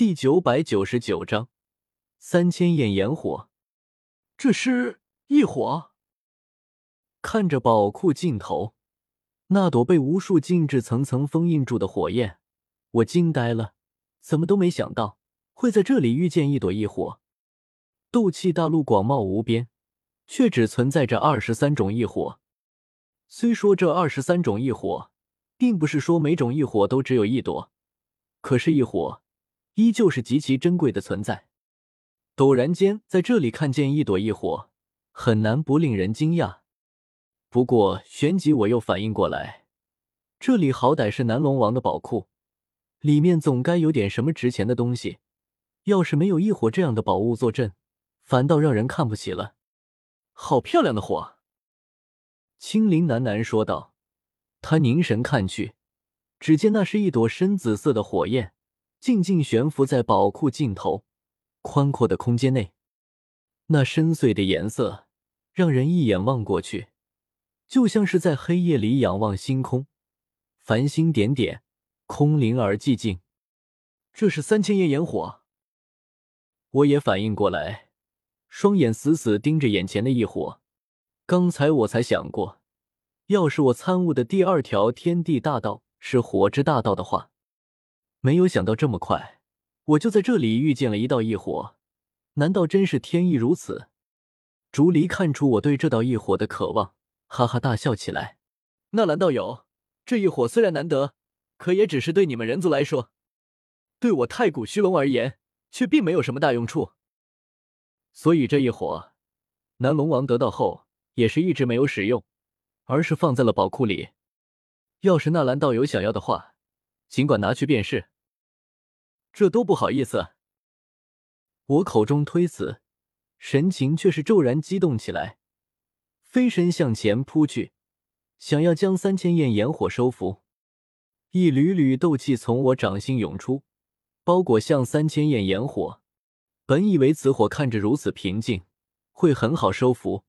第九百九十九章三千焰炎火。这是异火。看着宝库尽头那朵被无数禁制层层封印住的火焰，我惊呆了，怎么都没想到会在这里遇见一朵异火。斗气大陆广袤无边，却只存在着二十三种异火。虽说这二十三种异火，并不是说每种异火都只有一朵，可是异火依旧是极其珍贵的存在。陡然间在这里看见一朵异火，很难不令人惊讶。不过旋即我又反应过来，这里好歹是南龙王的宝库，里面总该有点什么值钱的东西。要是没有异火这样的宝物坐镇，反倒让人看不起了。好漂亮的火！青灵喃喃说道。他凝神看去，只见那是一朵深紫色的火焰，静静悬浮在宝库尽头宽阔的空间内。那深邃的颜色，让人一眼望过去，就像是在黑夜里仰望星空，繁星点点，空灵而寂静。这是三千焰炎火。我也反应过来。双眼死死盯着眼前的异火，刚才我才想过，要是我参悟的第二条天地大道是火之大道的话，没有想到这么快，我就在这里遇见了一道异火。难道真是天意如此？竹离看出我对这道异火的渴望，哈哈大笑起来。纳兰道友，这一火虽然难得，可也只是对你们人族来说，对我太古虚龙而言，却并没有什么大用处。所以这一火，南龙王得到后也是一直没有使用，而是放在了宝库里。要是纳兰道友想要的话，尽管拿去便是。这都不好意思。我口中推辞，神情却是骤然激动起来，飞身向前扑去，想要将三千焰炎火收服。一缕缕斗气从我掌心涌出，包裹向三千焰炎火。本以为此火看着如此平静，会很好收服，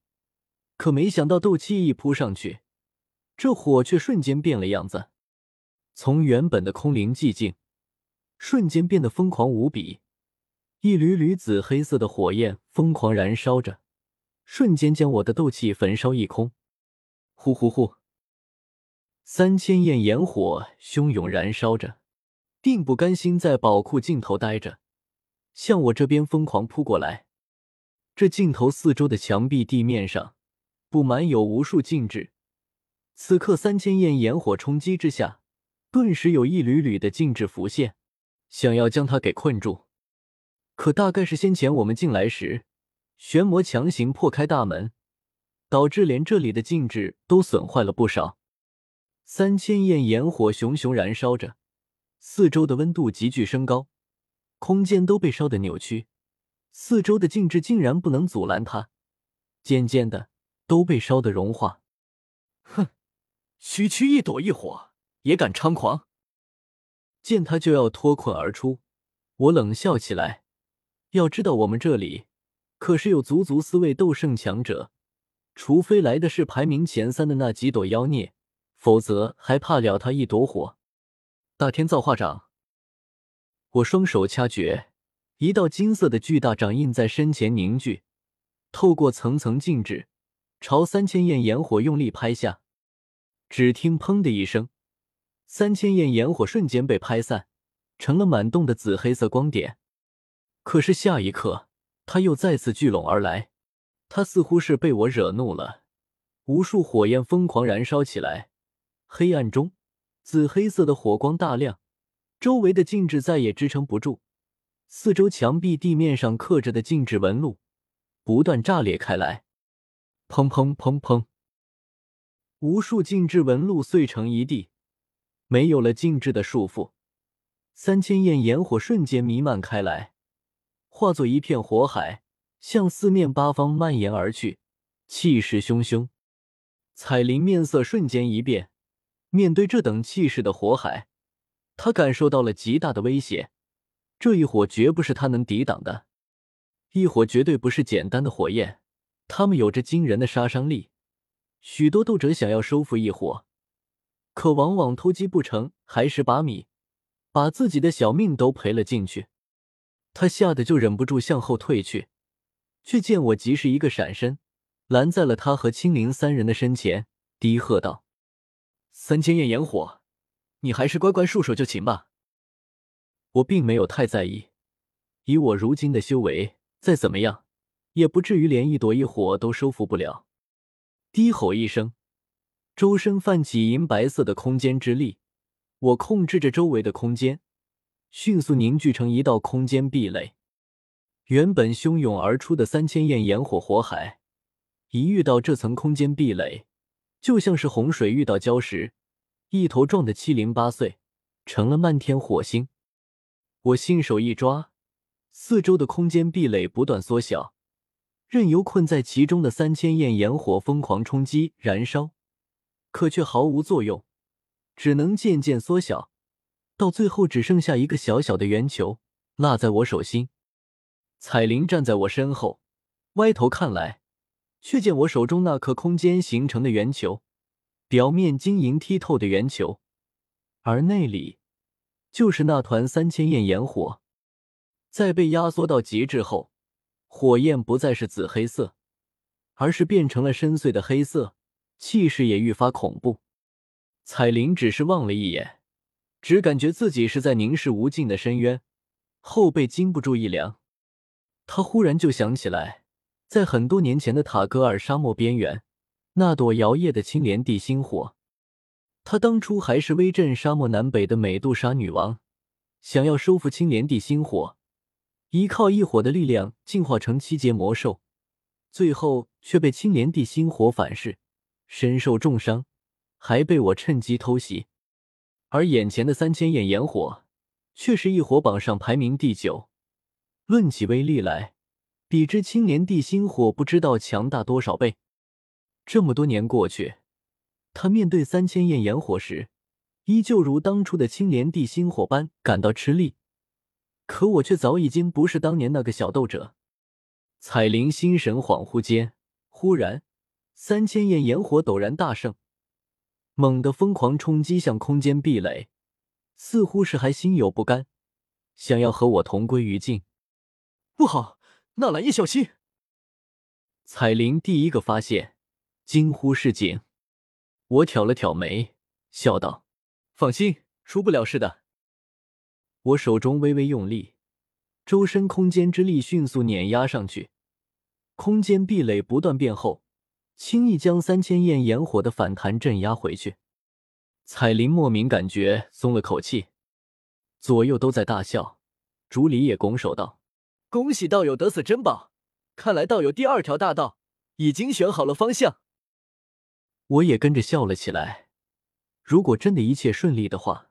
可没想到斗气一扑上去，这火却瞬间变了样子，从原本的空灵寂静，瞬间变得疯狂无比，一缕缕紫黑色的火焰疯狂燃烧着，瞬间将我的斗气焚烧一空。呼呼呼，三千焰炎火汹涌燃烧着，并不甘心在宝库尽头待着。向我这边疯狂扑过来，这镜头四周的墙壁、地面上布满有无数禁制。此刻三千焰炎火冲击之下，顿时有一缕缕的禁制浮现，想要将他给困住。可大概是先前我们进来时，玄魔强行破开大门，导致连这里的禁制都损坏了不少。三千焰炎火熊熊燃烧着，四周的温度急剧升高。空间都被烧得扭曲，四周的禁制竟然不能阻拦它，渐渐的都被烧得融化。哼，区区一朵异火也敢猖狂！见他就要脱困而出，我冷笑起来。要知道我们这里可是有足足四位斗圣强者，除非来的是排名前三的那几朵妖孽，否则还怕了他一朵火？大天造化掌。我双手掐诀，一道金色的巨大掌印在身前凝聚，透过层层禁制，朝三千焰炎火用力拍下。只听“砰”的一声，三千焰炎火瞬间被拍散，成了满洞的紫黑色光点。可是下一刻，他又再次聚拢而来。他似乎是被我惹怒了，无数火焰疯狂燃烧起来。黑暗中，紫黑色的火光大亮。周围的禁制再也支撑不住，四周墙壁、地面上刻着的禁制纹路不断炸裂开来，砰砰砰砰，无数禁制纹路碎成一地，没有了禁制的束缚，三千焰炎火瞬间弥漫开来，化作一片火海，向四面八方蔓延而去，气势汹汹。彩铃面色瞬间一变，面对这等气势的火海。他感受到了极大的威胁，这一火绝不是他能抵挡的。一火绝对不是简单的火焰，它们有着惊人的杀伤力。许多斗者想要收复一火，可往往偷鸡不成还蚀把米，把自己的小命都赔了进去。他吓得就忍不住向后退去，却见我及时一个闪身，拦在了他和青灵三人的身前，低喝道：“三千焰炎火，你还是乖乖束手就擒吧。”我并没有太在意，以我如今的修为，再怎么样也不至于连一朵异火都收服不了。低吼一声，周身泛起银白色的空间之力，我控制着周围的空间。迅速凝聚成一道空间壁垒。原本汹涌而出的三千焰炎火火海，一遇到这层空间壁垒，就像是洪水遇到礁石，一头撞得七零八碎，成了漫天火星。我信手一抓，四周的空间壁垒不断缩小，任由困在其中的三千焰炎火疯狂冲击燃烧，可却毫无作用，只能渐渐缩小。到最后只剩下一个小小的圆球落在我手心，彩铃站在我身后，歪头看来，却见我手中那颗空间形成的圆球，表面晶莹剔透的圆球，而内里就是那团三千焰炎火。在被压缩到极致后，火焰不再是紫黑色，而是变成了深邃的黑色，气势也愈发恐怖。彩铃只是望了一眼。只感觉自己是在凝视无尽的深渊，后背禁不住一凉。他忽然就想起来，在很多年前的塔格尔沙漠边缘，那朵摇曳的青莲地心火。他当初还是威震沙漠南北的美杜莎女王，想要收服青莲地心火，依靠异火的力量进化成七阶魔兽，最后却被青莲地心火反噬，身受重伤，还被我趁机偷袭。而眼前的三千焰炎火，却是异火榜上排名第九。论起威力来，比之青莲地心火不知道强大多少倍。这么多年过去，他面对三千焰炎火时，依旧如当初的青莲地心火般感到吃力。可我却早已经不是当年那个小斗者。彩铃心神恍惚间，忽然，三千焰炎火陡然大盛。猛地疯狂冲击向空间壁垒，似乎是还心有不甘，想要和我同归于尽。不好，纳兰叶小心！彩铃第一个发现，惊呼示警。我挑了挑眉，笑道：“放心，出不了事的。”我手中微微用力，周身空间之力迅速碾压上去，空间壁垒不断变厚。轻易将三千焰炎火的反弹镇压回去，彩铃莫名感觉松了口气，左右都在大笑。竹里也拱手道：“恭喜道友得此珍宝，看来道友第二条大道已经选好了方向。”我也跟着笑了起来。如果真的一切顺利的话。